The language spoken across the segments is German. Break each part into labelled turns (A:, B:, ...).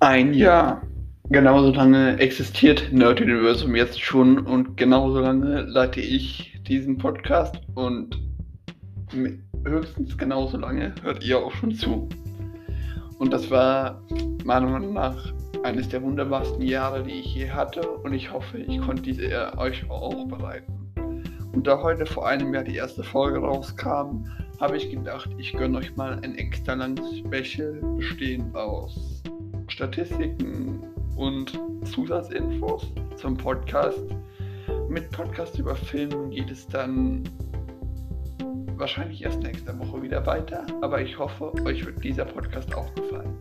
A: Ein Jahr. Genauso lange existiert Nerd Universum jetzt schon und genauso lange leite ich diesen Podcast und höchstens genauso lange hört ihr auch schon zu. Und das war meiner Meinung nach eines der wunderbarsten Jahre, die ich je hatte und ich hoffe, ich konnte diese euch auch bereiten. Und da heute vor einem Jahr die erste Folge rauskam, habe ich gedacht, ich gönne euch mal ein extra langes Special bestehend aus Statistiken und Zusatzinfos zum Podcast. Mit Podcast über Filme geht es dann wahrscheinlich erst nächste Woche wieder weiter, aber ich hoffe, euch wird dieser Podcast auch gefallen.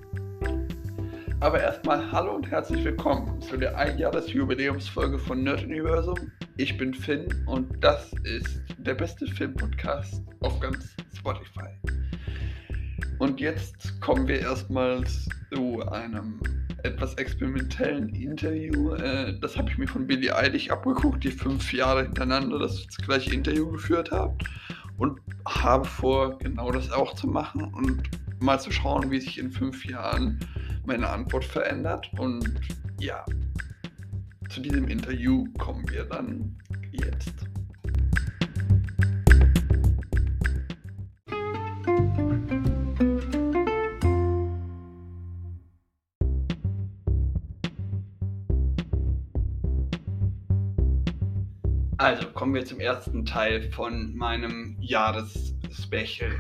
A: Aber erstmal hallo und herzlich willkommen zu der Einjahres-Jubiläumsfolge von Nerd Universum. Ich bin Finn und das ist der beste Filmpodcast auf ganz Spotify. Und jetzt kommen wir erstmal zu einem etwas experimentellen Interview. Äh, das habe ich mir von Billy Eilish abgeguckt, die fünf Jahre hintereinander das gleiche Interview geführt hat. Und habe vor, genau das auch zu machen und mal zu schauen, wie sich in fünf Jahren meine Antwort verändert. Und ja, zu diesem Interview kommen wir dann jetzt. Also kommen wir zum ersten Teil von meinem Jahresspecial.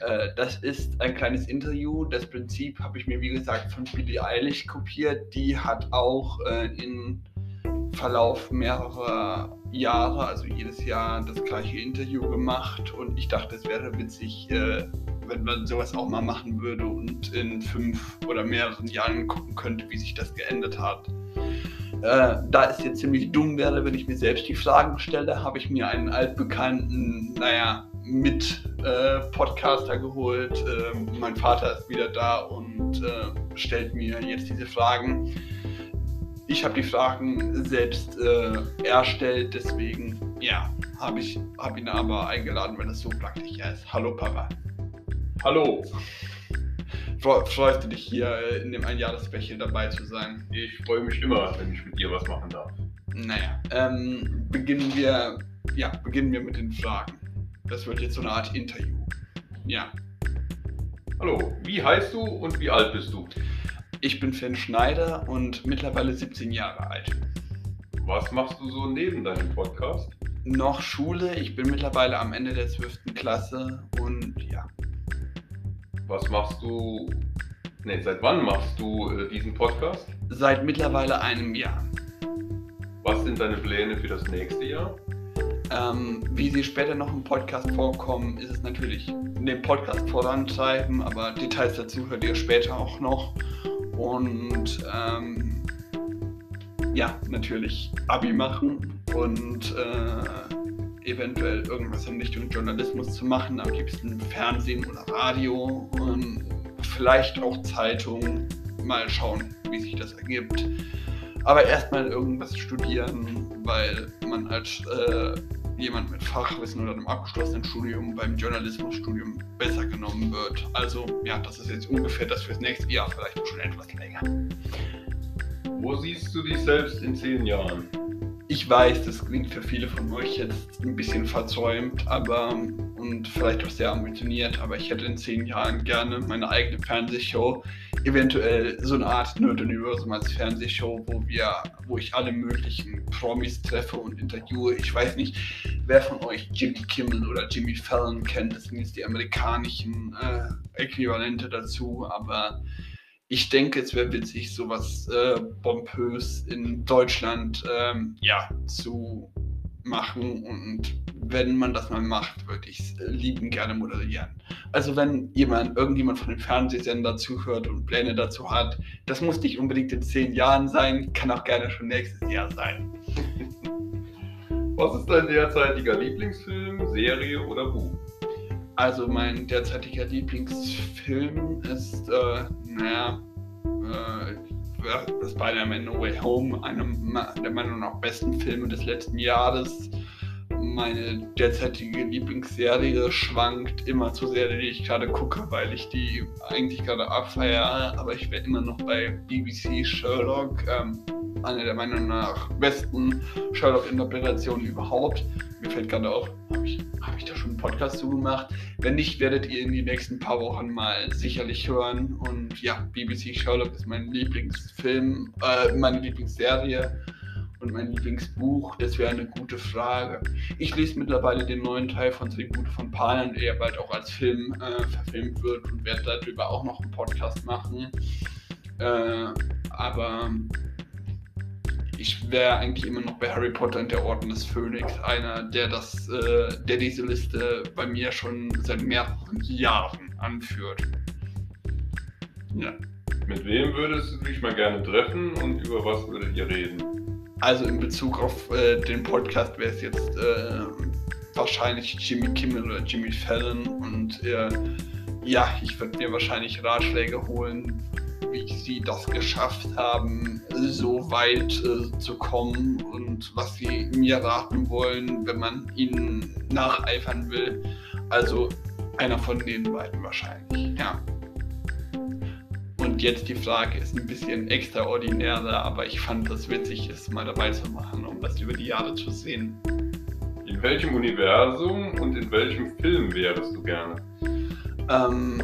A: Äh, das ist ein kleines Interview. Das Prinzip habe ich mir, wie gesagt, von Billie Eilish kopiert. Die hat auch äh, in Verlauf mehrerer Jahre, also jedes Jahr, das gleiche Interview gemacht. Und ich dachte, es wäre witzig, äh, wenn man sowas auch mal machen würde und in fünf oder mehreren Jahren gucken könnte, wie sich das geändert hat. Äh, da es jetzt ziemlich dumm wäre, wenn ich mir selbst die Fragen stelle, habe ich mir einen altbekannten, naja, mit äh, Podcaster geholt. Äh, mein Vater ist wieder da und äh, stellt mir jetzt diese Fragen. Ich habe die Fragen selbst äh, erstellt, deswegen ja, habe ich hab ihn aber eingeladen, wenn es so praktisch ist. Hallo Papa.
B: Hallo.
A: Freust du dich hier äh, in dem Einjahresspecial dabei zu sein?
B: Ich freue mich immer, wenn ich mit dir was machen darf.
A: Naja, ähm, beginnen wir, ja, beginnen wir mit den Fragen. Das wird jetzt so eine Art Interview. Ja.
B: Hallo, wie heißt du und wie alt bist du?
A: Ich bin Finn Schneider und mittlerweile 17 Jahre alt.
B: Was machst du so neben deinem Podcast?
A: Noch Schule, ich bin mittlerweile am Ende der 12. Klasse und ja.
B: Was machst du? Ne, seit wann machst du äh, diesen Podcast?
A: Seit mittlerweile einem Jahr.
B: Was sind deine Pläne für das nächste Jahr?
A: Ähm, wie sie später noch im Podcast vorkommen, ist es natürlich den Podcast vorantreiben, aber Details dazu hört ihr später auch noch. Und ähm, ja, natürlich Abi machen und äh, eventuell irgendwas in Richtung Journalismus zu machen, am liebsten Fernsehen oder Radio und vielleicht auch Zeitung. Mal schauen, wie sich das ergibt. Aber erstmal irgendwas studieren, weil man als äh, jemand mit Fachwissen oder einem abgeschlossenen Studium beim Journalismusstudium besser genommen wird. Also ja, das ist jetzt ungefähr das fürs nächste Jahr, vielleicht schon etwas länger.
B: Wo siehst du dich selbst in zehn Jahren?
A: Ich weiß, das klingt für viele von euch jetzt ein bisschen verzäumt, aber und vielleicht auch sehr ambitioniert, aber ich hätte in zehn Jahren gerne meine eigene Fernsehshow, eventuell so eine Art Nerd Universum als Fernsehshow, wo wir, wo ich alle möglichen Promis treffe und interviewe. Ich weiß nicht, wer von euch Jimmy Kimmel oder Jimmy Fallon kennt. Das sind jetzt die amerikanischen äh, Äquivalente dazu, aber ich denke, es wäre witzig, sowas äh, pompös in Deutschland ähm, ja, zu machen und wenn man das mal macht, würde ich es äh, lieben gerne moderieren. Also wenn jemand, irgendjemand von dem Fernsehsender zuhört und Pläne dazu hat, das muss nicht unbedingt in zehn Jahren sein, kann auch gerne schon nächstes Jahr sein.
B: Was ist dein derzeitiger Lieblingsfilm, Serie oder Buch?
A: Also mein derzeitiger Lieblingsfilm ist, äh, naja, äh, Spider-Man No Way Home, einem der Meinung nach besten Filme des letzten Jahres. meine derzeitige Lieblingsserie schwankt immer zu sehr, die ich gerade gucke, weil ich die eigentlich gerade abfeiere. Aber ich wäre immer noch bei BBC Sherlock, ähm, eine der Meinung nach besten Sherlock-Interpretationen überhaupt. Mir fällt gerade auf, habe ich, hab ich da schon einen Podcast zu gemacht? Wenn nicht, werdet ihr in den nächsten paar Wochen mal sicherlich hören. Und ja, BBC Sherlock ist mein Lieblingsfilm, äh, meine Lieblingsserie und mein Lieblingsbuch, das wäre eine gute Frage. Ich lese mittlerweile den neuen Teil von Tribute von Panem, der bald auch als Film äh, verfilmt wird und werde darüber auch noch einen Podcast machen. Äh, aber ich wäre eigentlich immer noch bei Harry Potter und der Orden des Phönix einer, der das, äh, der diese Liste bei mir schon seit mehreren Jahren anführt.
B: Ja. Mit wem würdest du dich mal gerne treffen und über was würdet ihr reden?
A: Also in Bezug auf äh, den Podcast wäre es jetzt äh, wahrscheinlich Jimmy Kimmel oder Jimmy Fallon und äh, ja, ich würde mir wahrscheinlich Ratschläge holen, wie sie das geschafft haben, so weit äh, zu kommen und was sie mir raten wollen, wenn man ihnen nacheifern will. Also einer von den beiden wahrscheinlich, ja. Und jetzt die Frage ist ein bisschen extraordinärer, aber ich fand das witzig, es mal dabei zu machen, um das über die Jahre zu sehen.
B: In welchem Universum und in welchem Film wärst du gerne?
A: Ähm,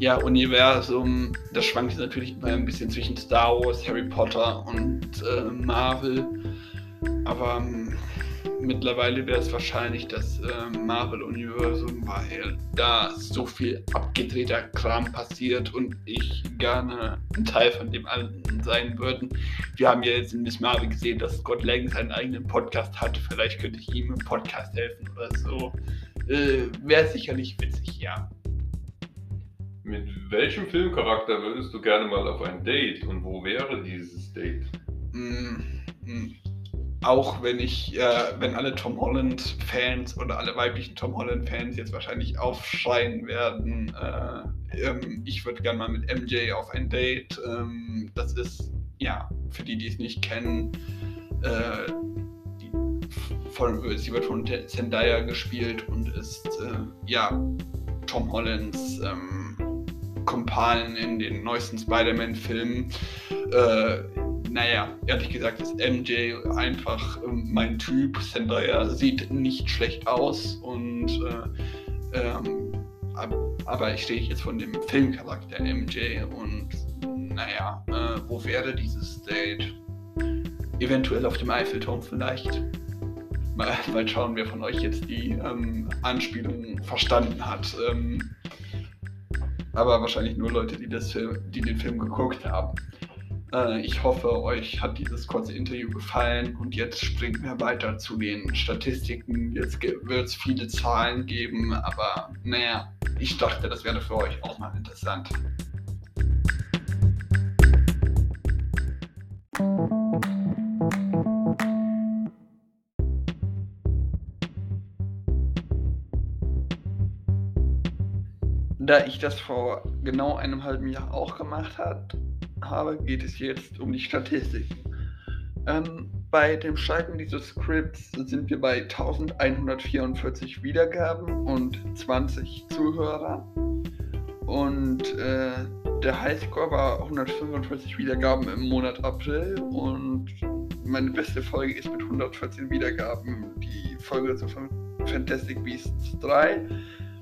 A: ja, Universum, das schwankt natürlich immer ein bisschen zwischen Star Wars, Harry Potter und äh, Marvel. Aber ähm, mittlerweile wäre es wahrscheinlich das äh, Marvel-Universum, weil da so viel abgedrehter Kram passiert und ich gerne ein Teil von dem allen sein würden. Wir haben ja jetzt in Miss Marvel gesehen, dass Scott Lang seinen eigenen Podcast hat. Vielleicht könnte ich ihm im Podcast helfen oder so. Äh, wäre sicherlich witzig, ja.
B: Mit welchem Filmcharakter würdest du gerne mal auf ein Date und wo wäre dieses Date?
A: Mm, mm auch wenn ich, äh, wenn alle Tom Holland-Fans oder alle weiblichen Tom Holland-Fans jetzt wahrscheinlich aufschreien werden, äh, ähm, ich würde gerne mal mit MJ auf ein Date. Ähm, das ist, ja, für die, die es nicht kennen, äh, die, von, sie wird von Zendaya gespielt und ist, äh, ja, Tom Hollands ähm, Kumpan in den neuesten Spider-Man-Filmen äh, naja, ehrlich gesagt ist MJ einfach ähm, mein Typ. Zendaya sieht nicht schlecht aus und äh, ähm, aber ich stehe jetzt von dem Filmcharakter MJ und naja, äh, wo wäre dieses Date? Eventuell auf dem Eiffelturm vielleicht. Mal, mal schauen, wer von euch jetzt die ähm, Anspielung verstanden hat. Ähm, aber wahrscheinlich nur Leute, die, das Film, die den Film geguckt haben. Äh, ich hoffe, euch hat dieses kurze Interview gefallen und jetzt springen wir weiter zu den Statistiken. Jetzt wird es viele Zahlen geben, aber naja, ich dachte, das wäre für euch auch mal interessant. Da ich das vor genau einem halben Jahr auch gemacht habe, habe, geht es jetzt um die Statistiken. Ähm, bei dem Schalten dieses Scripts sind wir bei 1144 Wiedergaben und 20 Zuhörer. Und äh, der Highscore war 145 Wiedergaben im Monat April und meine beste Folge ist mit 114 Wiedergaben die Folge zu Fantastic Beasts 3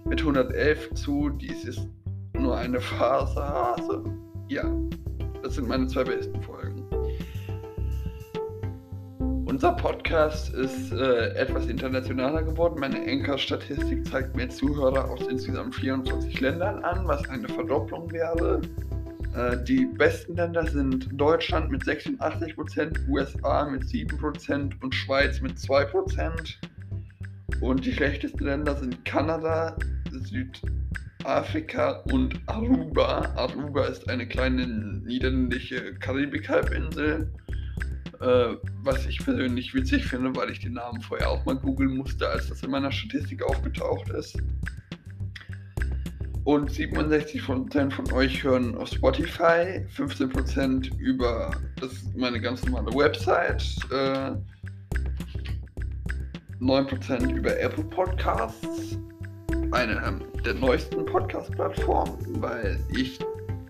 A: mit 111 zu. Dies ist nur eine Phase. Also, ja, das sind meine zwei besten Folgen. Unser Podcast ist äh, etwas internationaler geworden. Meine Anchor-Statistik zeigt mir Zuhörer aus insgesamt 24 Ländern an, was eine Verdopplung wäre. Äh, die besten Länder sind Deutschland mit 86%, USA mit 7% und Schweiz mit 2%. Und die schlechtesten Länder sind Kanada, Süd Afrika und Aruba. Aruba ist eine kleine niederländische Karibik-Halbinsel, äh, was ich persönlich witzig finde, weil ich den Namen vorher auch mal googeln musste, als das in meiner Statistik aufgetaucht ist. Und 67% von euch hören auf Spotify, 15% über das meine ganz normale Website. Äh, 9% über Apple Podcasts, eine der neuesten Podcast-Plattformen, weil ich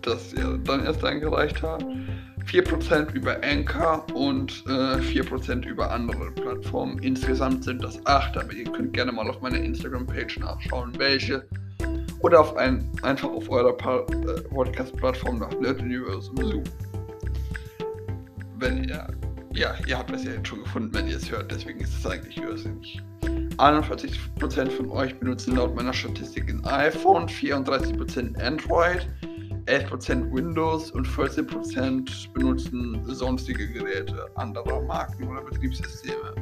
A: das ja dann erst eingereicht habe. 4% über Anchor und äh, 4% über andere Plattformen. Insgesamt sind das 8, aber ihr könnt gerne mal auf meiner Instagram-Page nachschauen, welche. Oder auf ein, einfach auf eurer äh, Podcast-Plattform nach Nerd Universum suchen. Wenn ihr, ja, ihr habt das ja jetzt schon gefunden, wenn ihr es hört, deswegen ist es eigentlich irrsinnig. 41% von euch benutzen laut meiner Statistik ein iPhone, 34% Android, 11% Windows und 14% benutzen sonstige Geräte anderer Marken oder Betriebssysteme.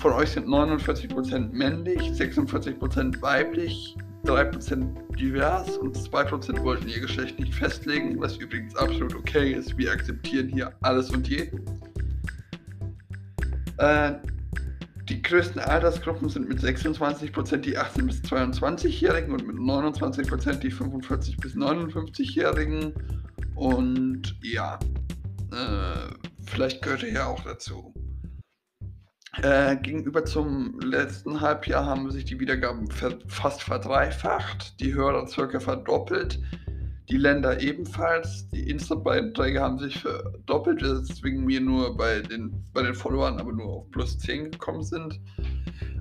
A: Von euch sind 49% männlich, 46% weiblich, 3% divers und 2% wollten ihr Geschlecht nicht festlegen, was übrigens absolut okay ist. Wir akzeptieren hier alles und jeden. Äh, die größten Altersgruppen sind mit 26% die 18- bis 22-Jährigen und mit 29% die 45- bis 59-Jährigen. Und ja, äh, vielleicht gehört er ja auch dazu. Äh, gegenüber zum letzten Halbjahr haben sich die Wiedergaben fast verdreifacht, die Hörer circa verdoppelt die Länder ebenfalls. Die Insta-Beiträge haben sich verdoppelt, weswegen wir nur bei den, bei den Followern aber nur auf plus 10 gekommen sind.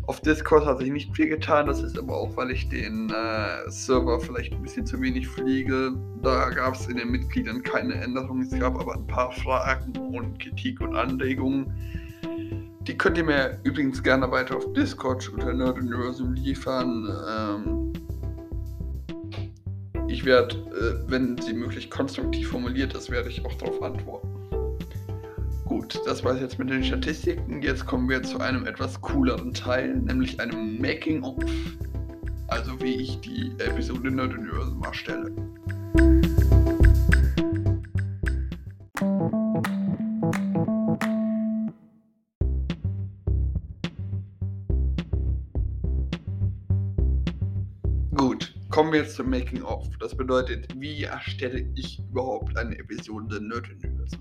A: Auf Discord hat sich nicht viel getan, das ist aber auch, weil ich den äh, Server vielleicht ein bisschen zu wenig fliege. Da gab es in den Mitgliedern keine Änderungen, es gab aber ein paar Fragen und Kritik und Anregungen. Die könnt ihr mir übrigens gerne weiter auf Discord unter Nerd Universum liefern. Ähm, ich werde, äh, wenn sie möglich konstruktiv formuliert ist, werde ich auch darauf antworten. Gut, das war es jetzt mit den Statistiken. Jetzt kommen wir zu einem etwas cooleren Teil, nämlich einem Making-of. Also wie ich die Episode Nerd Universum erstelle. Jetzt zum Making of. Das bedeutet, wie erstelle ich überhaupt eine Episode Nerd Universum?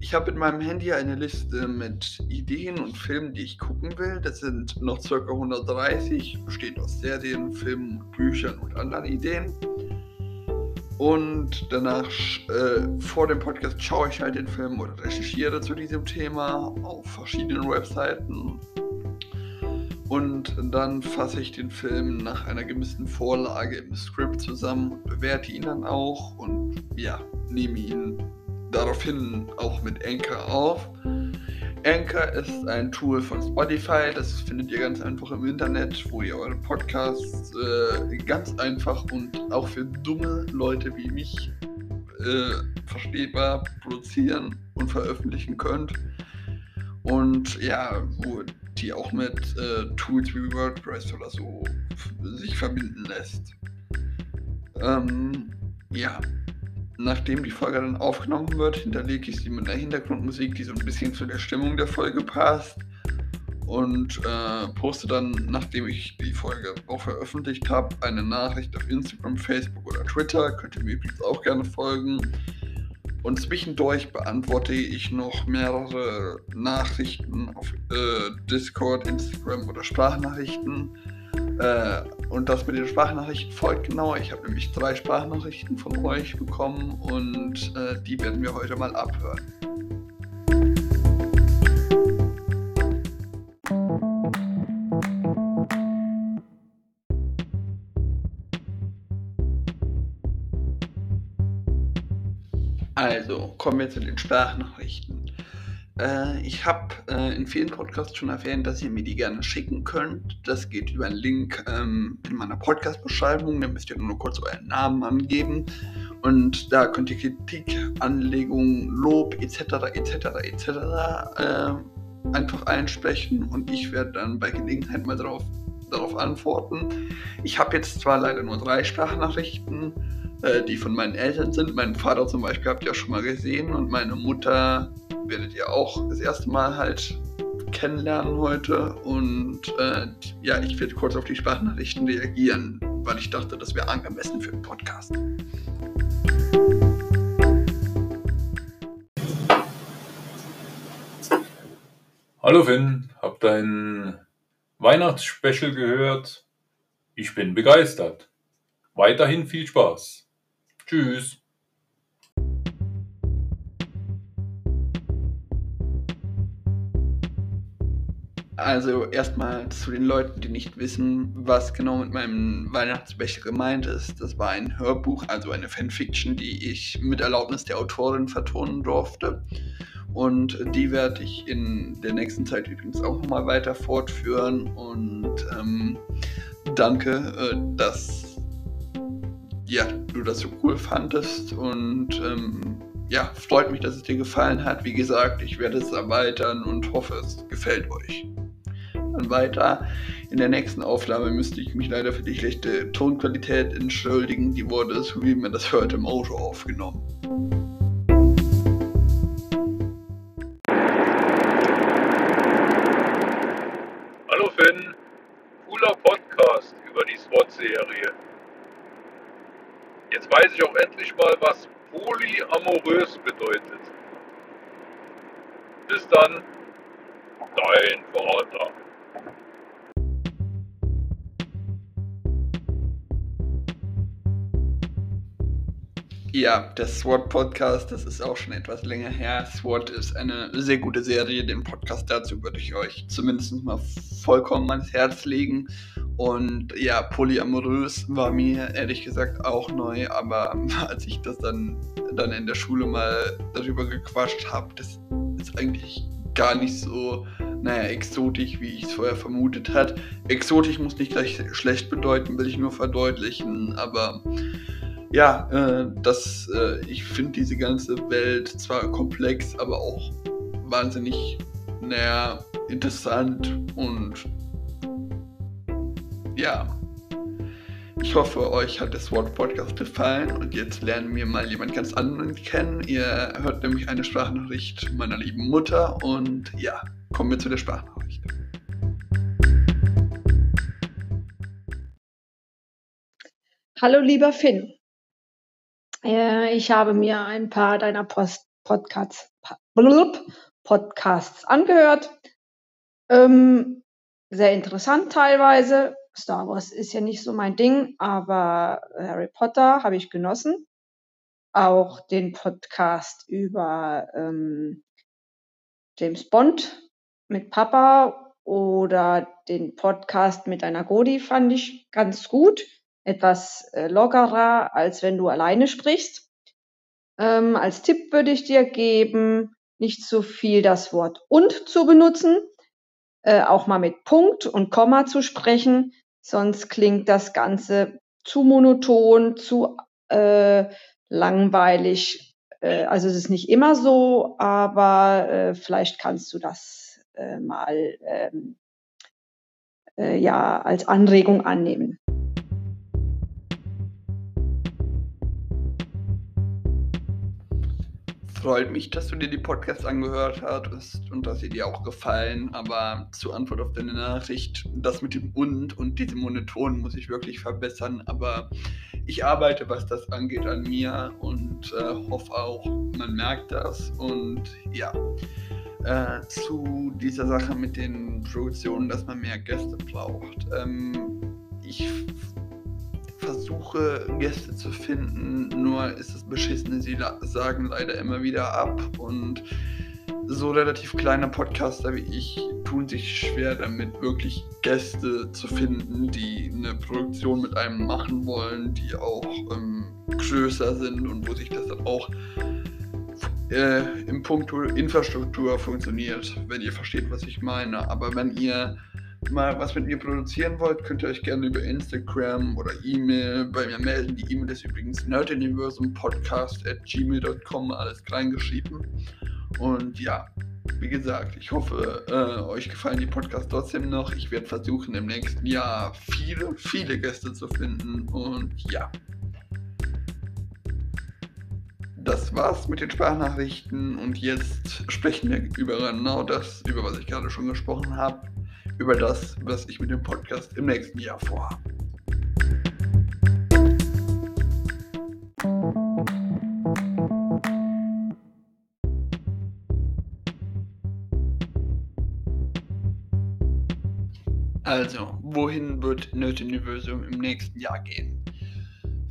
A: Ich habe in meinem Handy eine Liste mit Ideen und Filmen, die ich gucken will. Das sind noch ca. 130, besteht aus Serien, Filmen, Büchern und anderen Ideen. Und danach, äh, vor dem Podcast, schaue ich halt den Film oder recherchiere zu diesem Thema auf verschiedenen Webseiten und dann fasse ich den Film nach einer gewissen Vorlage im Skript zusammen bewerte ihn dann auch und ja, nehme ihn daraufhin auch mit Anchor auf. Anchor ist ein Tool von Spotify, das findet ihr ganz einfach im Internet, wo ihr eure Podcasts äh, ganz einfach und auch für dumme Leute wie mich äh, verstehbar produzieren und veröffentlichen könnt. Und ja, wo die auch mit äh, Tools wie WordPress oder so sich verbinden lässt. Ähm, ja, nachdem die Folge dann aufgenommen wird, hinterlege ich sie mit einer Hintergrundmusik, die so ein bisschen zu der Stimmung der Folge passt. Und äh, poste dann, nachdem ich die Folge auch veröffentlicht habe, eine Nachricht auf Instagram, Facebook oder Twitter. Könnt ihr mir übrigens auch gerne folgen. Und zwischendurch beantworte ich noch mehrere Nachrichten auf äh, Discord, Instagram oder Sprachnachrichten. Äh, und das mit den Sprachnachrichten folgt genau. Ich habe nämlich drei Sprachnachrichten von euch bekommen und äh, die werden wir heute mal abhören. Also, kommen wir zu den Sprachnachrichten. Äh, ich habe äh, in vielen Podcasts schon erwähnt, dass ihr mir die gerne schicken könnt. Das geht über einen Link ähm, in meiner Podcast-Beschreibung. Da müsst ihr nur kurz euren Namen angeben. Und da könnt ihr Kritik, Anregungen, Lob etc. etc. etc. Äh, einfach einsprechen und ich werde dann bei Gelegenheit mal darauf, darauf antworten. Ich habe jetzt zwar leider nur drei Sprachnachrichten äh, die von meinen Eltern sind. Meinen Vater zum Beispiel habt ihr ja schon mal gesehen und meine Mutter werdet ihr auch das erste Mal halt kennenlernen heute. Und äh, ja, ich werde kurz auf die Sprachnachrichten reagieren, weil ich dachte, das wäre angemessen für einen Podcast.
B: Hallo Finn, hab deinen
C: Weihnachtsspecial gehört. Ich bin begeistert. Weiterhin viel Spaß. Tschüss.
A: Also erstmal zu den Leuten, die nicht wissen, was genau mit meinem Weihnachtsbecher gemeint ist. Das war ein Hörbuch, also eine Fanfiction, die ich mit Erlaubnis der Autorin vertonen durfte. Und die werde ich in der nächsten Zeit übrigens auch nochmal weiter fortführen. Und ähm, danke, äh, dass ja, du das so cool fandest. Und ähm, ja, freut mich, dass es dir gefallen hat. Wie gesagt, ich werde es erweitern und hoffe, es gefällt euch. Dann weiter. In der nächsten Aufnahme müsste ich mich leider für die schlechte Tonqualität entschuldigen. Die wurde, so wie man das hört, im Auto aufgenommen.
D: Serie. Jetzt weiß ich auch endlich mal, was polyamorös bedeutet. Bis dann, dein Vater.
A: Ja, der SWAT Podcast, das ist auch schon etwas länger her. SWAT ist eine sehr gute Serie. Den Podcast dazu würde ich euch zumindest mal vollkommen ans Herz legen. Und ja, polyamorös war mir ehrlich gesagt auch neu, aber als ich das dann, dann in der Schule mal darüber gequatscht habe, das ist eigentlich gar nicht so, naja, exotisch, wie ich es vorher vermutet hat. Exotisch muss nicht gleich schlecht bedeuten, will ich nur verdeutlichen, aber ja, äh, das, äh, ich finde diese ganze Welt zwar komplex, aber auch wahnsinnig, naja, interessant und ja. Ich hoffe, euch hat das Wort Podcast gefallen und jetzt lernen wir mal jemand ganz anderen kennen. Ihr hört nämlich eine Sprachnachricht meiner lieben Mutter und ja, kommen wir zu der Sprachnachricht.
E: Hallo lieber Finn. Äh, ich habe mir ein paar deiner Post Podcasts, Podcasts angehört. Ähm, sehr interessant teilweise. Star Wars ist ja nicht so mein Ding, aber Harry Potter habe ich genossen. Auch den Podcast über ähm, James Bond mit Papa oder den Podcast mit einer Godi fand ich ganz gut etwas äh, lockerer, als wenn du alleine sprichst. Ähm, als Tipp würde ich dir geben, nicht so viel das Wort und zu benutzen, äh, auch mal mit Punkt und Komma zu sprechen, sonst klingt das Ganze zu monoton, zu äh, langweilig. Äh, also es ist nicht immer so, aber äh, vielleicht kannst du das äh, mal ähm, äh, ja als Anregung annehmen.
A: Freut mich, dass du dir die Podcasts angehört hast und dass sie dir auch gefallen. Aber zur Antwort auf deine Nachricht, das mit dem und und diesem Monoton muss ich wirklich verbessern. Aber ich arbeite, was das angeht, an mir und äh, hoffe auch, man merkt das. Und ja, äh, zu dieser Sache mit den Produktionen, dass man mehr Gäste braucht. Ähm, ich versuche Gäste zu finden, nur ist das Beschissene, sie sagen leider immer wieder ab und so relativ kleine Podcaster wie ich tun sich schwer damit, wirklich Gäste zu finden, die eine Produktion mit einem machen wollen, die auch ähm, größer sind und wo sich das dann auch äh, im Punkt Infrastruktur funktioniert, wenn ihr versteht, was ich meine. Aber wenn ihr mal was mit mir produzieren wollt, könnt ihr euch gerne über Instagram oder E-Mail bei mir melden. Die E-Mail ist übrigens nerduniversumpodcast at gmail.com, alles kleingeschrieben. Und ja, wie gesagt, ich hoffe, äh, euch gefallen die Podcasts trotzdem noch. Ich werde versuchen, im nächsten Jahr viele, viele Gäste zu finden. Und ja. Das war's mit den Sprachnachrichten und jetzt sprechen wir über genau das, über was ich gerade schon gesprochen habe über das, was ich mit dem Podcast im nächsten Jahr vorhabe. Also, wohin wird Nerd Universum im nächsten Jahr gehen?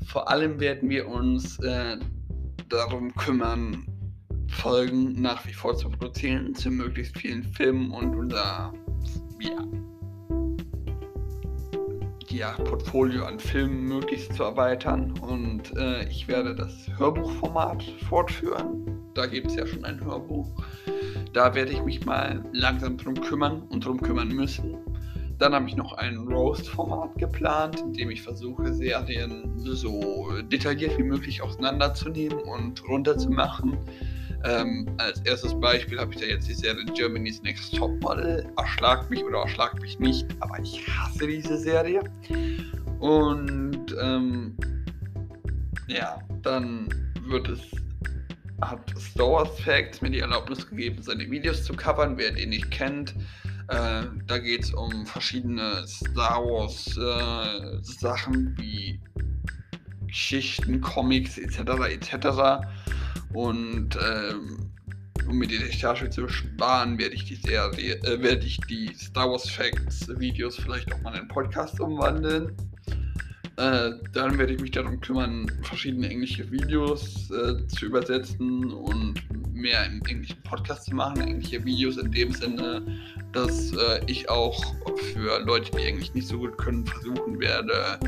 A: Vor allem werden wir uns äh, darum kümmern, Folgen nach wie vor zu produzieren zu möglichst vielen Filmen und unser ja, ja, Portfolio an Filmen möglichst zu erweitern. Und äh, ich werde das Hörbuchformat fortführen. Da gibt es ja schon ein Hörbuch. Da werde ich mich mal langsam drum kümmern und drum kümmern müssen. Dann habe ich noch ein Roast-Format geplant, in dem ich versuche, Serien so detailliert wie möglich auseinanderzunehmen und runterzumachen. Ähm, als erstes Beispiel habe ich da jetzt die Serie Germany's Next Top Model. Erschlagt mich oder erschlagt mich nicht, aber ich hasse diese Serie. Und ähm, ja, dann wird es hat Star Wars Facts mir die Erlaubnis gegeben, seine Videos zu covern. Wer den nicht kennt, äh, da geht es um verschiedene Star Wars äh, Sachen wie Geschichten, Comics etc. etc. Und ähm, um mir die Recherche zu sparen, werde ich die Serie, äh, werde ich die Star Wars Facts Videos vielleicht auch mal in einen Podcast umwandeln. Äh, dann werde ich mich darum kümmern, verschiedene englische Videos äh, zu übersetzen und mehr im englischen Podcast zu machen. Englische Videos in dem Sinne, dass äh, ich auch für Leute, die Englisch nicht so gut können, versuchen werde,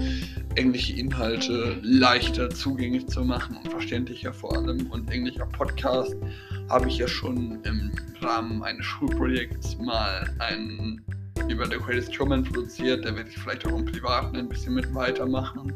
A: englische Inhalte leichter zugänglich zu machen und verständlicher vor allem. Und englischer Podcast habe ich ja schon im Rahmen eines Schulprojekts mal einen über The Greatest Showman produziert. Da werde ich vielleicht auch im Privaten ein bisschen mit weitermachen.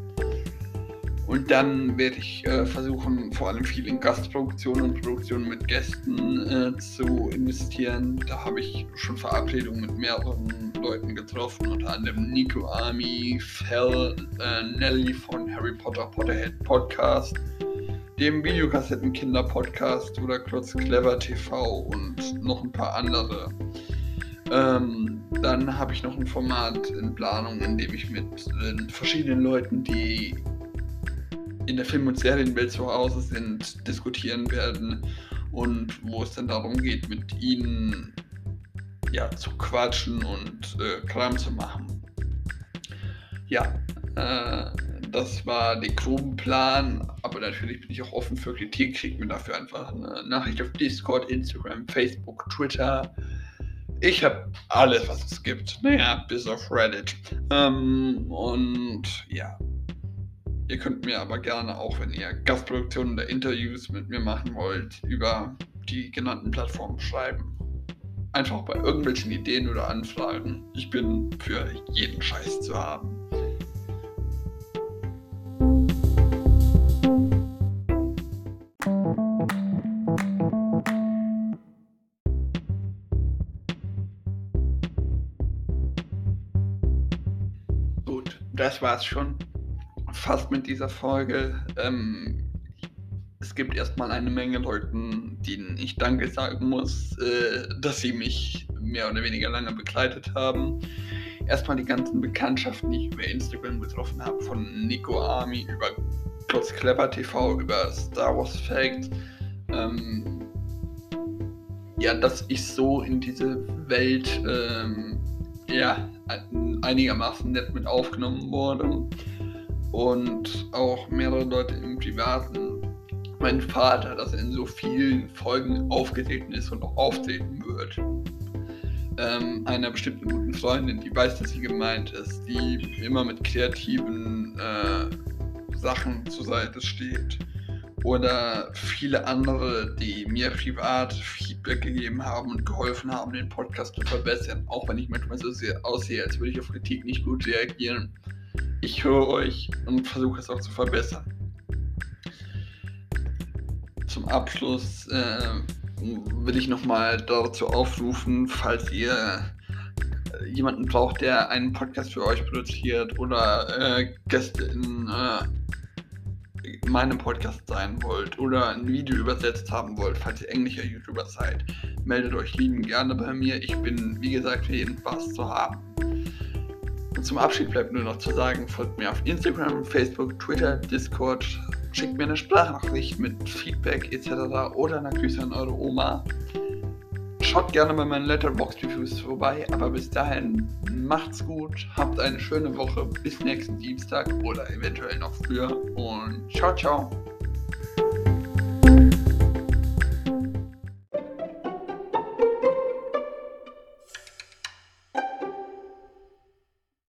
A: Und dann werde ich äh, versuchen, vor allem viel in Gastproduktionen und Produktionen mit Gästen äh, zu investieren. Da habe ich schon Verabredungen mit mehreren Leuten getroffen, unter anderem Nico Army, Fell, äh, Nelly von Harry Potter Potterhead Podcast, dem Videokassetten-Kinder-Podcast oder Klotz Clever TV und noch ein paar andere. Ähm, dann habe ich noch ein Format in Planung, in dem ich mit äh, verschiedenen Leuten, die in der Film- und Serienwelt zu Hause sind, diskutieren werden und wo es dann darum geht, mit ihnen ja, zu quatschen und äh, Kram zu machen. Ja, äh, das war der grobe Plan, aber natürlich bin ich auch offen für Kritik. Schickt mir dafür einfach eine Nachricht auf Discord, Instagram, Facebook, Twitter. Ich habe alles, was es gibt. Naja, bis auf Reddit. Ähm, und ja. Ihr könnt mir aber gerne auch, wenn ihr Gastproduktionen oder Interviews mit mir machen wollt, über die genannten Plattformen schreiben. Einfach bei irgendwelchen Ideen oder Anfragen. Ich bin für jeden Scheiß zu haben. Das war's schon fast mit dieser Folge. Ähm, es gibt erstmal eine Menge Leuten, denen ich Danke sagen muss, äh, dass sie mich mehr oder weniger lange begleitet haben. Erstmal die ganzen Bekanntschaften, die ich über Instagram getroffen habe, von Nico Army über Klotz Clever TV, über Star Wars Fact. Ähm, ja, dass ich so in diese Welt ähm, ja, einigermaßen nett mit aufgenommen wurde und auch mehrere Leute im Privaten. Mein Vater, dass er in so vielen Folgen aufgetreten ist und auch auftreten wird. Ähm, einer bestimmten guten Freundin, die weiß, dass sie gemeint ist, die immer mit kreativen äh, Sachen zur Seite steht. Oder viele andere, die mir privat Feedback gegeben haben und geholfen haben, den Podcast zu verbessern. Auch wenn ich manchmal so sehr aussehe, als würde ich auf Kritik nicht gut reagieren ich höre euch und versuche es auch zu verbessern. Zum Abschluss äh, will ich nochmal dazu aufrufen, falls ihr jemanden braucht, der einen Podcast für euch produziert oder äh, Gäste in äh, meinem Podcast sein wollt oder ein Video übersetzt haben wollt, falls ihr englischer YouTuber seid, meldet euch lieben gerne bei mir. Ich bin, wie gesagt, für jeden Spaß zu haben. Und zum Abschied bleibt nur noch zu sagen, folgt mir auf Instagram, Facebook, Twitter, Discord, schickt mir eine Sprachnachricht mit Feedback etc. oder eine Grüße an eure Oma. Schaut gerne bei meinen Letterbox Reviews vorbei, aber bis dahin macht's gut, habt eine schöne Woche, bis nächsten Dienstag oder eventuell noch früher und ciao, ciao.